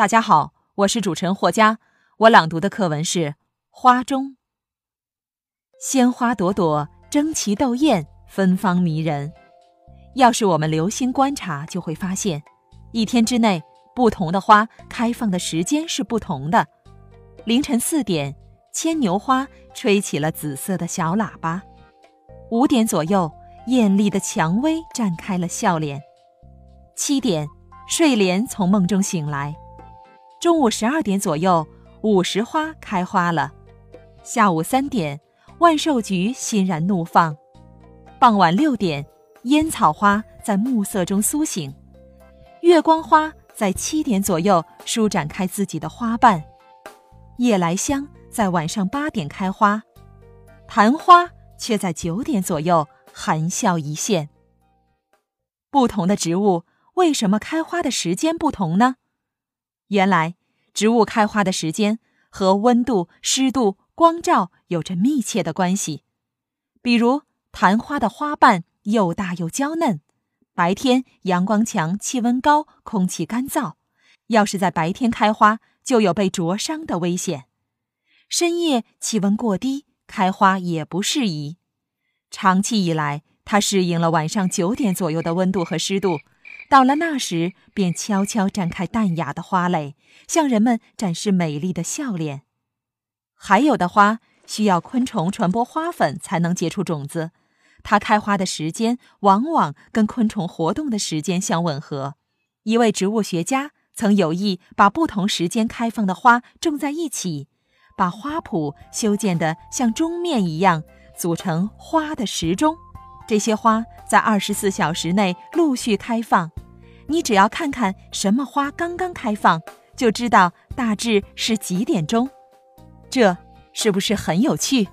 大家好，我是主持人霍佳。我朗读的课文是《花中》。鲜花朵朵，争奇斗艳，芬芳迷人。要是我们留心观察，就会发现，一天之内，不同的花开放的时间是不同的。凌晨四点，牵牛花吹起了紫色的小喇叭；五点左右，艳丽的蔷薇绽开了笑脸；七点，睡莲从梦中醒来。中午十二点左右，午时花开花了；下午三点，万寿菊欣然怒放；傍晚六点，烟草花在暮色中苏醒；月光花在七点左右舒展开自己的花瓣；夜来香在晚上八点开花；昙花却在九点左右含笑一现。不同的植物为什么开花的时间不同呢？原来，植物开花的时间和温度、湿度、光照有着密切的关系。比如，昙花的花瓣又大又娇嫩，白天阳光强、气温高、空气干燥，要是在白天开花，就有被灼伤的危险；深夜气温过低，开花也不适宜。长期以来，它适应了晚上九点左右的温度和湿度。到了那时，便悄悄绽开淡雅的花蕾，向人们展示美丽的笑脸。还有的花需要昆虫传播花粉才能结出种子，它开花的时间往往跟昆虫活动的时间相吻合。一位植物学家曾有意把不同时间开放的花种在一起，把花圃修建得像钟面一样，组成花的时钟。这些花在二十四小时内陆续开放，你只要看看什么花刚刚开放，就知道大致是几点钟。这是不是很有趣？